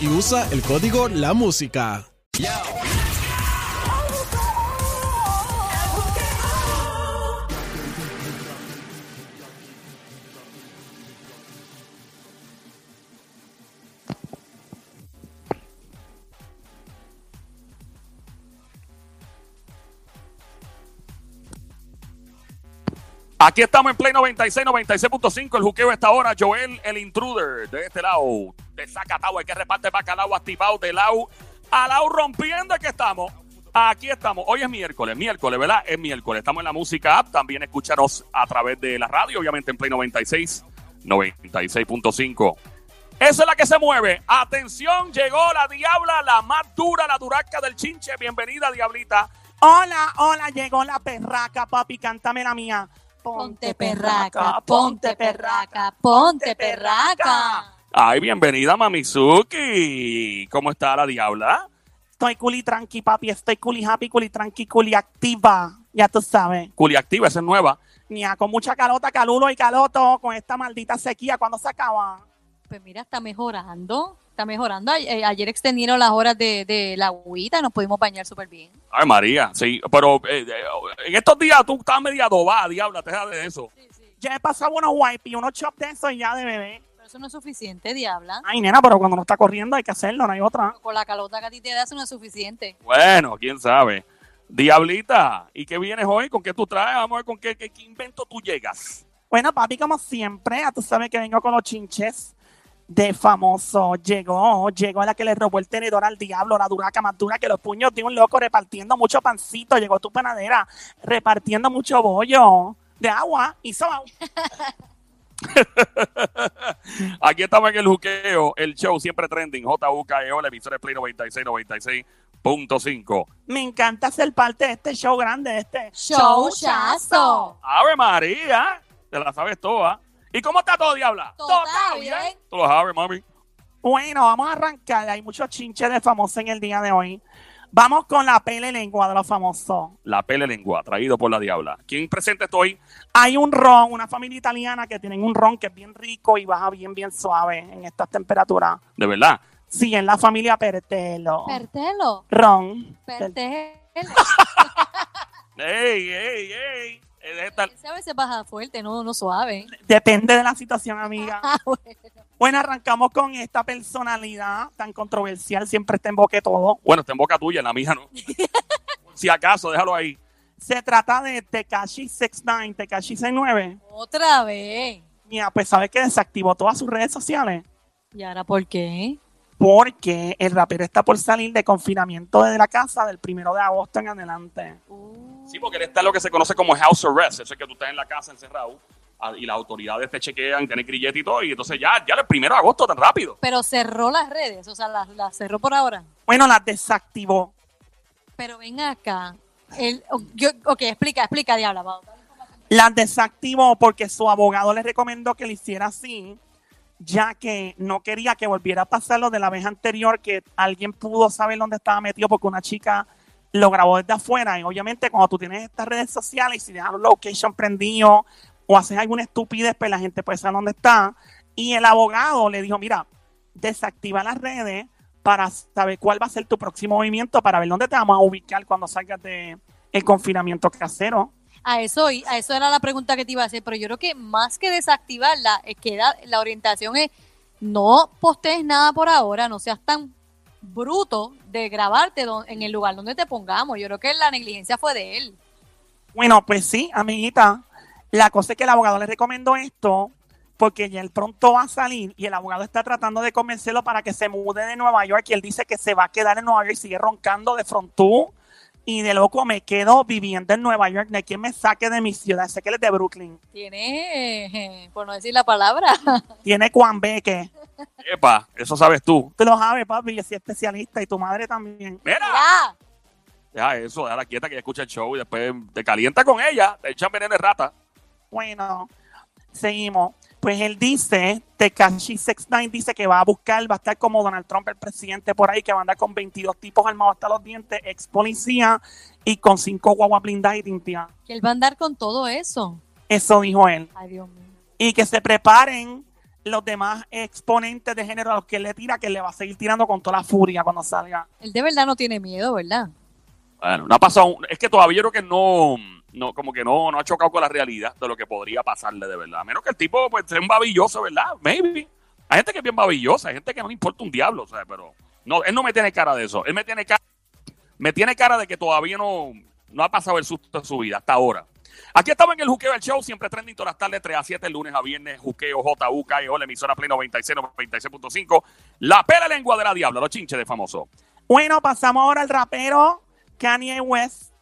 Y usa el código La Música. Aquí estamos en Play 96, 96.5. El juqueo está ahora. Joel, el intruder, de este lado, de Zacatau, el que reparte bacalao activado de lado a lado rompiendo. Aquí estamos. Aquí estamos. Hoy es miércoles, miércoles, ¿verdad? Es miércoles. Estamos en la música app. También escúchanos a través de la radio, obviamente en Play 96, 96.5. Esa es la que se mueve. Atención, llegó la diabla, la más dura, la duraca del chinche. Bienvenida, diablita. Hola, hola, llegó la perraca, papi, cántame la mía. Ponte perraca, ponte perraca, ponte perraca. Ay, bienvenida, Mamizuki. ¿Cómo está la diabla? Estoy culi tranqui, papi, estoy culi happy, culi tranqui, culi activa. Ya tú sabes. Culi activa, esa es nueva. Mira, con mucha calota, calulo y caloto, con esta maldita sequía, ¿cuándo se acaba? Pues mira, está mejorando, está mejorando. Eh, Ayer extendieron las horas de, de la agüita y nos pudimos bañar súper bien. Ay, María, sí. Pero eh, eh, en estos días tú estás media dobada, diabla, deja de eso. Ya he pasado unos wipes y unos chops de eso y ya de bebé. Pero eso no es suficiente, diabla. Ay, nena, pero cuando no está corriendo hay que hacerlo, no hay otra. Con la calota que a ti te da, eso no es suficiente. Bueno, quién sabe. Diablita, ¿y qué vienes hoy? ¿Con qué tú traes? Vamos a ver con qué, qué- qué invento tú llegas. Bueno, papi, como siempre, ya tú sabes que vengo con los chinches de famoso. Llegó, llegó la que le robó el tenedor al diablo, la duraca más dura que los puños de un loco repartiendo mucho pancito. Llegó tu panadera repartiendo mucho bollo de agua y soba. Aquí estamos en el juqueo, el show siempre trending, JUKEO, la emisora de Play 96, 96.5. Me encanta ser parte de este show grande, de este ¡Showchazo! ¡Ave María! Te la sabes toda. ¿Y cómo está todo, diabla? Todo está bien. Tú lo sabes, mami. Bueno, vamos a arrancar. Hay muchos chinches de famosos en el día de hoy. Vamos con la pele lengua de los famosos. La pele lengua, traído por la diabla. ¿Quién presente estoy? Hay un ron, una familia italiana que tienen un ron que es bien rico y baja bien, bien suave en estas temperaturas. De verdad. Sí, en la familia Pertelo. Pertelo, ron. pertelo. ¡Ey, ey, ey! Esta- Ese a veces baja fuerte, no, no suave. Depende de la situación, amiga. Ah, bueno. Bueno, arrancamos con esta personalidad tan controversial, siempre está en boque todo. Bueno, está en boca tuya, en la mía no. si acaso, déjalo ahí. Se trata de Tekashi 69, Tekashi 69. Otra vez. Mira, pues sabes que desactivó todas sus redes sociales ¿Y ahora por qué? porque el rapero está por salir de confinamiento desde la casa del primero de agosto en adelante. Sí, porque él está en lo que se conoce como house arrest. Eso es que tú estás en la casa encerrado y las autoridades te chequean, tienes grillete y todo. Y entonces ya, ya el primero de agosto tan rápido. Pero cerró las redes, o sea, las, las cerró por ahora. Bueno, las desactivó. Pero ven acá. El, yo- ok, explica, explica, Diabla. vamos. Las desactivó porque su abogado le recomendó que lo hiciera así, ya que no quería que volviera a pasar lo de la vez anterior, que alguien pudo saber dónde estaba metido porque una chica lo grabó desde afuera. Y obviamente cuando tú tienes estas redes sociales y si dejas los location prendido o haces alguna estupidez, pues la gente puede saber dónde está. Y el abogado le dijo, mira, desactiva las redes para saber cuál va a ser tu próximo movimiento, para ver dónde te vamos a ubicar cuando salgas de el confinamiento casero. A eso, a eso era la pregunta que te iba a hacer, pero yo creo que más que desactivarla, es que da- la orientación es no postees nada por ahora, no seas tan bruto de grabarte en el lugar donde te pongamos. Yo creo que la negligencia fue de él. Bueno, pues sí, amiguita. La cosa es que el abogado le recomendó esto porque ya él pronto va a salir y el abogado está tratando de convencerlo para que se mude de Nueva York y él dice que se va a quedar en Nueva York y sigue roncando de frontú y de loco me quedo viviendo en Nueva York, de quien me saque de mi ciudad, sé que él es de Brooklyn. Tiene, eh, por no decir la palabra, Tiene Cuambeque. Epa, eso sabes tú. Tú lo sabes, papi, yo soy especialista y tu madre también. Mira, ya. deja eso, déjala quieta que ella escucha el show y después te calienta con ella, te echan veneno de rata. Bueno, seguimos. Pues él dice, Tekashi 69 dice que va a buscar, va a estar como Donald Trump, el presidente por ahí, que va a andar con 22 tipos armados hasta los dientes, ex policía y con cinco guaguas blindadas y tinteadas. Que él va a andar con todo eso. Eso dijo él. Ay, Dios mío. Y que se preparen los demás exponentes de género a los que él le tira, que le va a seguir tirando con toda la furia cuando salga. Él de verdad no tiene miedo, ¿verdad? Bueno, no ha pasado, un- es que todavía yo creo que no, no como que no, no ha chocado con la realidad de lo que podría pasarle de verdad. A menos que el tipo pues sea un babilloso, ¿verdad? Maybe. Hay gente que es bien babillosa, hay gente que no le importa un diablo, o sea, pero no, él no me tiene cara de eso. Él me tiene cara, me tiene cara de que todavía no, no ha pasado el susto de su vida hasta ahora. Aquí estamos en el Juqueo del Show, siempre trending todas las tardes, 3 a 7, lunes a viernes, Juqueo, JUKEO, la emisora Play 96, 96.5, la pela lengua de la diabla, los chinches de famoso. Bueno, pasamos ahora al rapero Kanye West,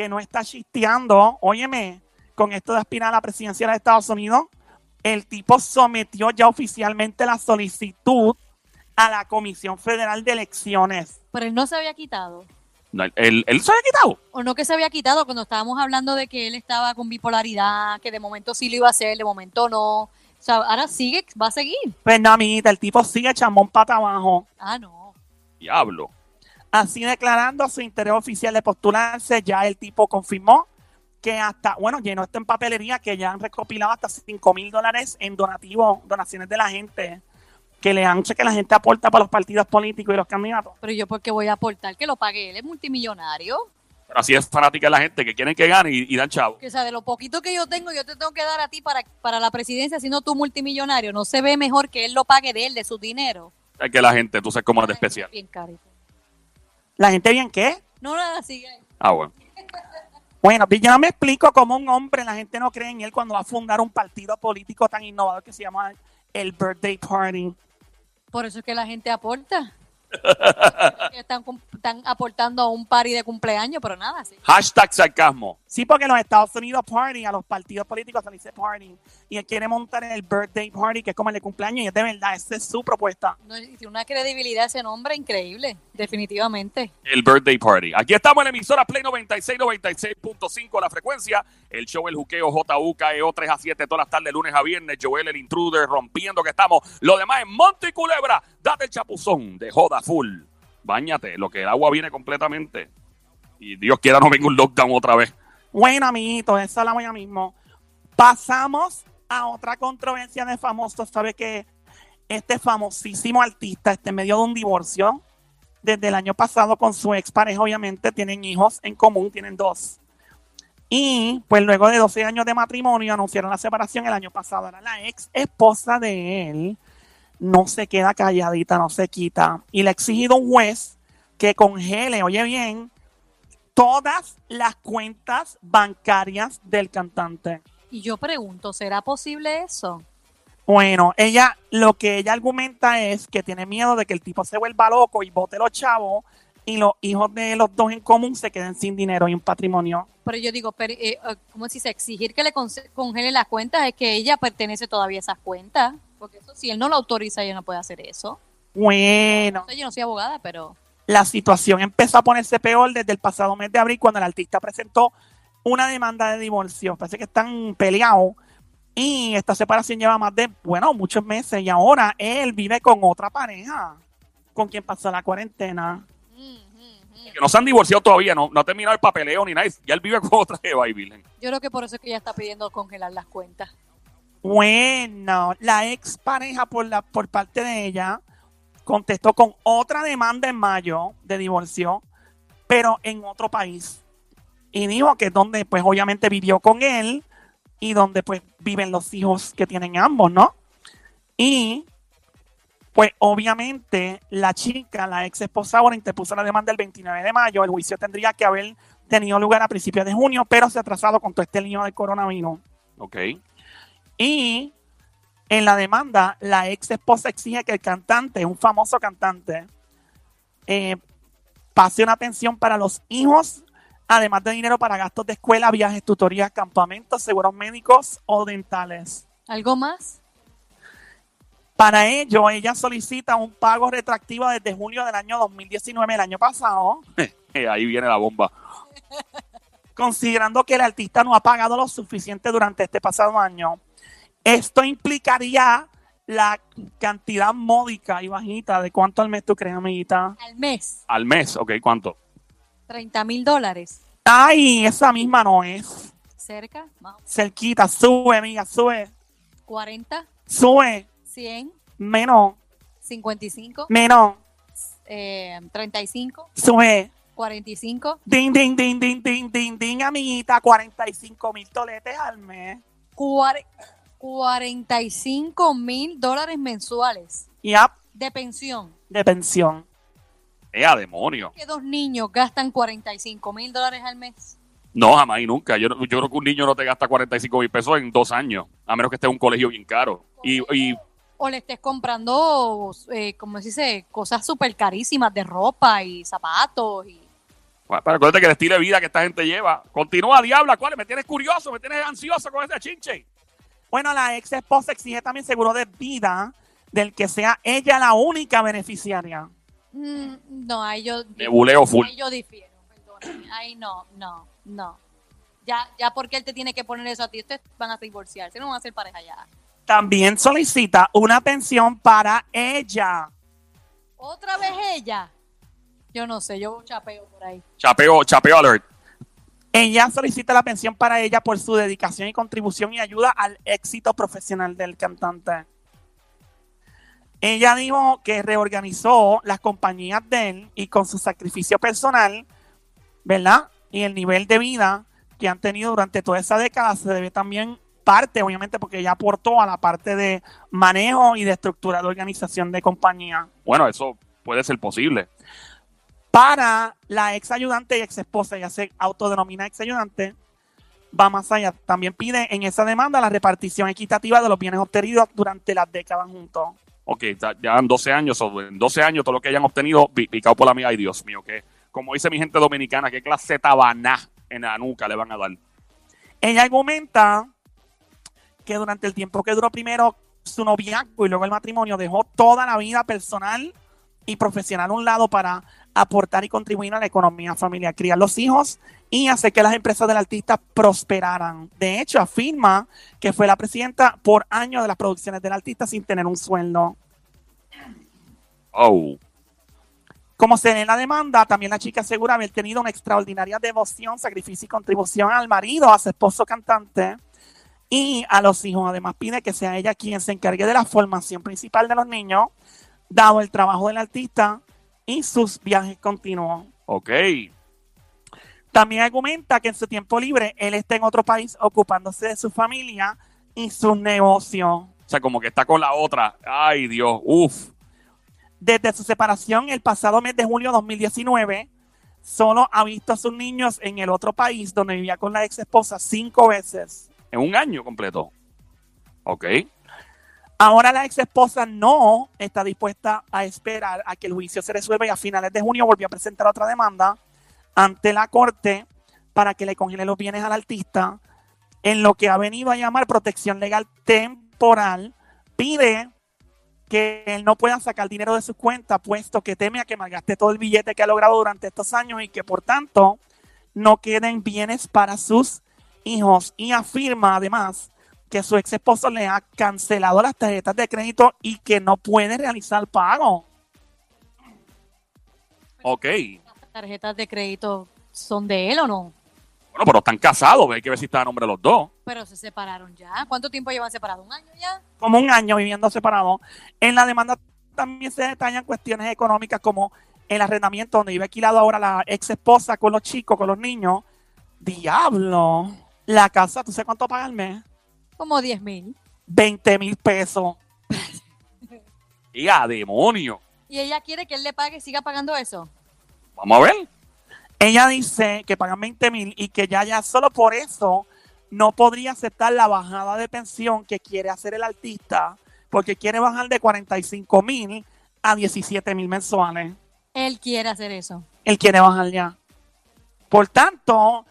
que no está chisteando, óyeme, con esto de aspirar a la presidencia de Estados Unidos. El tipo sometió ya oficialmente la solicitud a la Comisión Federal de Elecciones. Pero él no se había quitado. No, él, él se había quitado. O no que se había quitado cuando estábamos hablando de que él estaba con bipolaridad, que de momento sí lo iba a hacer, de momento no. O sea, ahora sigue, va a seguir. Pues no, amiguita, el tipo sigue chambón pata abajo, Ah, no. Diablo. Así declarando su interés oficial de postularse. Ya el tipo confirmó que hasta, bueno, llenó esto en papelería, que ya han recopilado hasta 5 mil dólares en donativos, donaciones de la gente, que le han hecho que la gente aporta para los partidos políticos y los candidatos. Pero yo, ¿por qué voy a aportar que lo pague él? Es multimillonario. Pero así es fanática la gente que quieren que gane y, y dan chavo. Que o sea, de lo poquito que yo tengo, yo te tengo que dar a ti para, para la presidencia, siendo tú multimillonario. No se ve mejor que él lo pague de él, de su dinero. Es que la gente, tú sabes cómo es de especial. Bien carito. ¿La gente bien qué? No, nada, sigue. Ah, bueno. Bueno, yo no me explico cómo un hombre, la gente no cree en él cuando va a fundar un partido político tan innovador que se llama el Birthday Party. Por eso es que la gente aporta. Están, aportando a un party de cumpleaños, pero nada, sí. Hashtag sarcasmo. Sí, porque en los Estados Unidos party, a los partidos políticos se dice party. Y él quiere montar el birthday party, que es como el de cumpleaños, y es de verdad, esa es su propuesta. No, tiene una credibilidad ese nombre increíble, definitivamente. El Birthday Party. Aquí estamos en la emisora Play 96, 96.5 la frecuencia. El show El Juqueo JUKEO 3 E a 7 todas las tardes, lunes a viernes. Joel el Intruder rompiendo que estamos. Lo demás es Monte y Culebra. Date el chapuzón de joda full. Báñate, lo que el agua viene completamente. Y Dios quiera no venga un lockdown otra vez. Bueno, amiguitos, eso hablamos ya mismo. Pasamos a otra controversia de famosos. Sabe que este famosísimo artista está en medio de un divorcio desde el año pasado con su expareja, obviamente, tienen hijos en común, tienen dos. Y pues luego de 12 años de matrimonio anunciaron la separación el año pasado. Ahora la ex esposa de él no se queda calladita, no se quita. Y le ha exigido un juez que congele, oye bien, todas las cuentas bancarias del cantante. Y yo pregunto, ¿será posible eso? Bueno, ella, lo que ella argumenta es que tiene miedo de que el tipo se vuelva loco y bote los chavos y los hijos de los dos en común se queden sin dinero y un patrimonio. Pero yo digo, pero, eh, eh, ¿cómo se dice? Exigir que le congele las cuentas es que ella pertenece todavía a esas cuentas. Porque eso, si él no lo autoriza, ella no puede hacer eso. Bueno, yo no soy abogada, pero la situación empezó a ponerse peor desde el pasado mes de abril cuando el artista presentó una demanda de divorcio. Parece que están peleados y esta separación lleva más de, bueno, muchos meses y ahora él vive con otra pareja con quien pasó la cuarentena. Que no se han divorciado todavía, no, no ha terminado el papeleo ni nada. Ya él vive con otra jeva y virgen. yo creo que por eso es que ella está pidiendo congelar las cuentas. Bueno, la ex pareja por, la, por parte de ella contestó con otra demanda en mayo de divorcio, pero en otro país. y dijo que es donde pues obviamente vivió con él y donde pues viven los hijos que tienen ambos, ¿no? Y pues obviamente la chica, la ex esposa ahora interpuso la demanda el 29 de mayo, el juicio tendría que haber tenido lugar a principios de junio, pero se ha atrasado con todo este lío del coronavirus. Ok. Y en la demanda, la ex esposa exige que el cantante, un famoso cantante, eh, pase una pensión para los hijos, además de dinero para gastos de escuela, viajes, tutorías, campamentos, seguros médicos o dentales. ¿Algo más? Para ello, ella solicita un pago retroactivo desde junio del año 2019, el año pasado, Ahí viene la bomba. considerando que el artista no ha pagado lo suficiente durante este pasado año. Esto implicaría la cantidad módica y bajita de cuánto al mes tú crees, amiguita. Al mes, Al mes, ok, ¿cuánto? 30 mil dólares. Ay, esa misma no es. Cerca, más. Cerquita, sube, amiga, sube, 40, sube, 100, menos, 55, menos, eh, 35, sube. 45, Ding, ding, ding, ding, ding, ding, ding, amiguita, 45 mil toletes al mes. cuare- 45 mil dólares mensuales Yep, de pensión. de pensión. ¡Eh, a demonio! Que dos niños gastan 45 mil dólares al mes. No, jamás y nunca. Yo, no- yo creo que un niño no te gasta 45 mil pesos en dos años, a menos que esté en un colegio bien caro. Y, y O le estés comprando, eh, como se dice, cosas súper carísimas de ropa y zapatos. Y... bueno, pero acuérdate que el estilo de vida que esta gente lleva. Continúa, diabla, ¿cuál? Me tienes curioso, me tienes ansioso con ese chinche. Bueno, la ex esposa exige también seguro de vida del que sea ella la única beneficiaria. Mm, no, ahí yo... Nebuleo full. Ahí yo difiero, perdóname. Ahí no, no, no. Ya, ya porque él te tiene que poner eso a ti, ustedes van a divorciarse, no van a ser pareja ya. También solicita una pensión para ella. ¿Otra vez ella? Yo no sé, yo chapeo por ahí. Chapeo, chapeo alert. Ella solicita la pensión para ella por su dedicación y contribución y ayuda al éxito profesional del cantante. Ella dijo que reorganizó las compañías de él y con su sacrificio personal, ¿verdad? Y el nivel de vida que han tenido durante toda esa década se debe también parte, obviamente, porque ella aportó a la parte de manejo y de estructura de organización de compañía. Bueno, eso puede ser posible. Para la ex ayudante y ex esposa, ya se autodenomina ex ayudante, va más allá. También pide en esa demanda la repartición equitativa de los bienes obtenidos durante las décadas juntos. Ok, ya en 12 años, o en 12 años todo lo que hayan obtenido, pi- picado por la mía, ay Dios mío, que como dice mi gente dominicana, qué clase tabaná en la nuca le van a dar. Ella argumenta que durante el tiempo que duró primero su noviazgo y luego el matrimonio, dejó toda la vida personal y profesional a un lado para aportar y contribuir a la economía familiar, criar los hijos y hacer que las empresas del artista prosperaran. De hecho, afirma que fue la presidenta por años de las producciones del artista sin tener un sueldo. Oh, Como se ve en la demanda, también la chica asegura haber tenido una extraordinaria devoción, sacrificio y contribución al marido, a su esposo cantante y a los hijos. Además, pide que sea ella quien se encargue de la formación principal de los niños, dado el trabajo del artista y sus viajes continuos. ok. También argumenta que en su tiempo libre él está en otro país ocupándose de su familia y sus negocios. O sea, como que está con la otra. Ay Dios, uff. Desde su separación el pasado mes de julio de 2019, solo ha visto a sus niños en el otro país donde vivía con la ex esposa cinco veces. En un año completo. Ok. Ahora la ex esposa no está dispuesta a esperar a que el juicio se resuelva y a finales de junio volvió a presentar otra demanda ante la corte para que le congele los bienes al artista en lo que ha venido a llamar protección legal temporal. Pide que él no pueda sacar dinero de su cuenta, puesto que teme a que malgaste todo el billete que ha logrado durante estos años y que por tanto no queden bienes para sus hijos. Y afirma además que su ex esposo le ha cancelado las tarjetas de crédito y que no puede realizar pago. Ok. ¿Las tarjetas de crédito son de él o no? Bueno, pero están casados, hay que ver si está a nombre de los dos. Pero se separaron ya. ¿Cuánto tiempo llevan separados? ¿Un año ya? como un año viviendo separado. En la demanda también se detallan cuestiones económicas como el arrendamiento donde vive alquilado ahora la ex esposa con los chicos, con los niños, Diablo. La casa, ¿tú sabes cuánto paga al mes? Como 10 mil. 20 mil pesos. Y a demonio. Y ella quiere que él le pague y siga pagando eso. Vamos a ver. Ella dice que pagan 20 mil y que ya, ya solo por eso no podría aceptar la bajada de pensión que quiere hacer el artista, porque quiere bajar de 45 mil a 17 mil mensuales. Él quiere hacer eso. Él quiere bajar ya. Por tanto,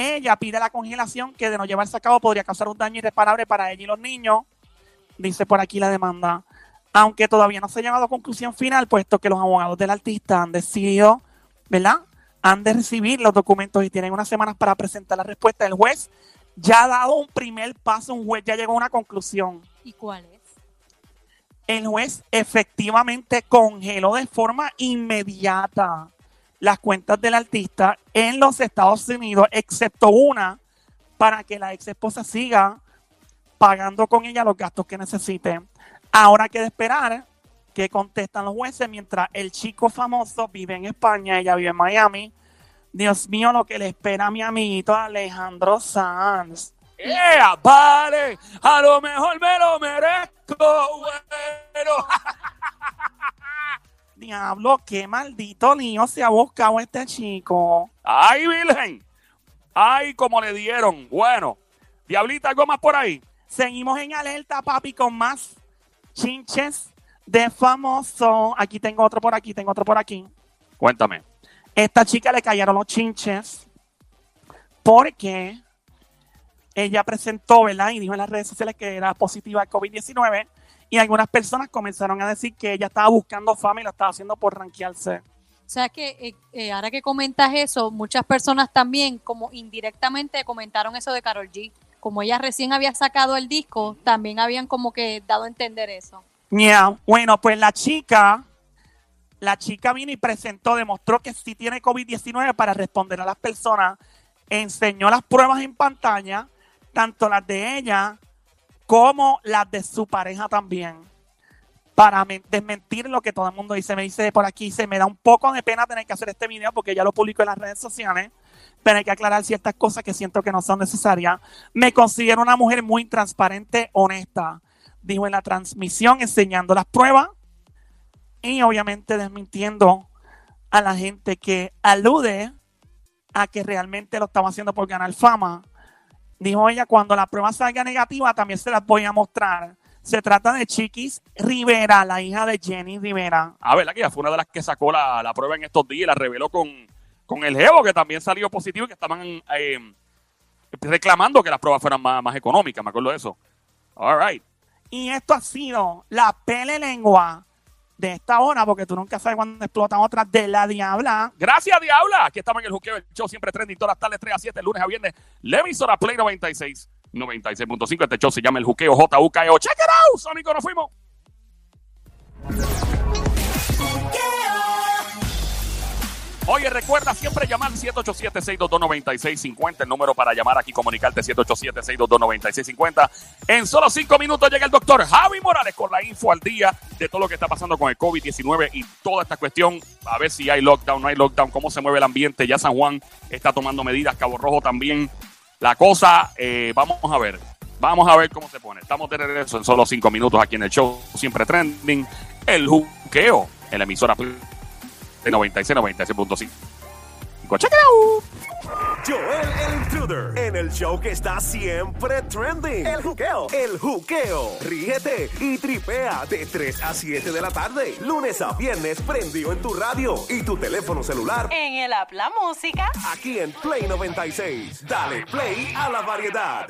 ella pide la congelación que de no llevarse a cabo podría causar un daño irreparable para ella y los niños. Dice por aquí la demanda. Aunque todavía no se ha llegado a conclusión final, puesto que los abogados del artista han decidido, ¿verdad? Han de recibir los documentos y tienen unas semanas para presentar la respuesta. El juez ya ha dado un primer paso, un juez ya llegó a una conclusión. ¿Y cuál es? El juez efectivamente congeló de forma inmediata las cuentas del artista en los Estados Unidos, excepto una, para que la ex esposa siga pagando con ella los gastos que necesite. Ahora queda esperar que contestan los jueces mientras el chico famoso vive en España, ella vive en Miami. Dios mío, lo que le espera a mi amiguito Alejandro Sanz. ¡Ea, vale! A lo mejor me lo merezco, bueno. Diablo, qué maldito lío se ha buscado este chico. ¡Ay, Virgen! ¡Ay, como le dieron! Bueno, Diablita, ¿algo más por ahí? Seguimos en alerta, papi, con más chinches de famoso. Aquí tengo otro por aquí, tengo otro por aquí. Cuéntame. Esta chica le cayeron los chinches porque ella presentó, ¿verdad? Y dijo en las redes sociales que era positiva al COVID-19 y algunas personas comenzaron a decir que ella estaba buscando fama y lo estaba haciendo por ranquearse. O sea que eh, eh, ahora que comentas eso, muchas personas también como indirectamente comentaron eso de Carol G. Como ella recién había sacado el disco, también habían como que dado a entender eso. Yeah. Bueno, pues la chica, la chica vino y presentó, demostró que sí tiene COVID-19 para responder a las personas, enseñó las pruebas en pantalla, tanto las de ella como las de su pareja también, para men- desmentir lo que todo el mundo dice. Me dice por aquí, se me da un poco de pena tener que hacer este video porque ya lo publico en las redes sociales, pero hay que aclarar ciertas cosas que siento que no son necesarias. Me considero una mujer muy transparente, honesta, dijo en la transmisión, enseñando las pruebas y obviamente desmintiendo a la gente que alude a que realmente lo estaba haciendo por ganar fama. Dijo ella, cuando la prueba salga negativa también se las voy a mostrar. Se trata de Chiquis Rivera, la hija de Jenny Rivera. Ah, ¿verdad? Que ella fue una de las que sacó la, la prueba en estos días y la reveló con, con el Jevo, que también salió positivo y que estaban eh, reclamando que las pruebas fueran más, más económicas. Me acuerdo de eso. All right. Y esto ha sido la pele lengua de esta hora, porque tú nunca sabes cuándo explotan otras de la diabla. Gracias, Diabla. Aquí estamos en el juqueo, el show siempre trending todas las tardes, 3 a 7, lunes a viernes. La emisora Play 96, 96.5. Este show se llama el juqueo JUKEO. Check it out, Sónico, nos fuimos. Oye, recuerda siempre llamar 787-622-9650, el número para llamar aquí, comunicarte 787-622-9650. En solo cinco minutos llega el doctor Javi Morales con la info al día de todo lo que está pasando con el COVID-19 y toda esta cuestión, a ver si hay lockdown, no hay lockdown, cómo se mueve el ambiente. Ya San Juan está tomando medidas, Cabo Rojo también. La cosa, eh, vamos a ver, vamos a ver cómo se pone. Estamos de regreso en solo cinco minutos aquí en el show, siempre trending, el juqueo, en la emisora de 96, 96.5. Check it out. Joel el Intruder en el show que está siempre trending. El juqueo. El juqueo. Ríete y tripea de 3 a 7 de la tarde. Lunes a viernes prendido en tu radio y tu teléfono celular. En el app La Música. Aquí en Play 96. Dale play a la variedad.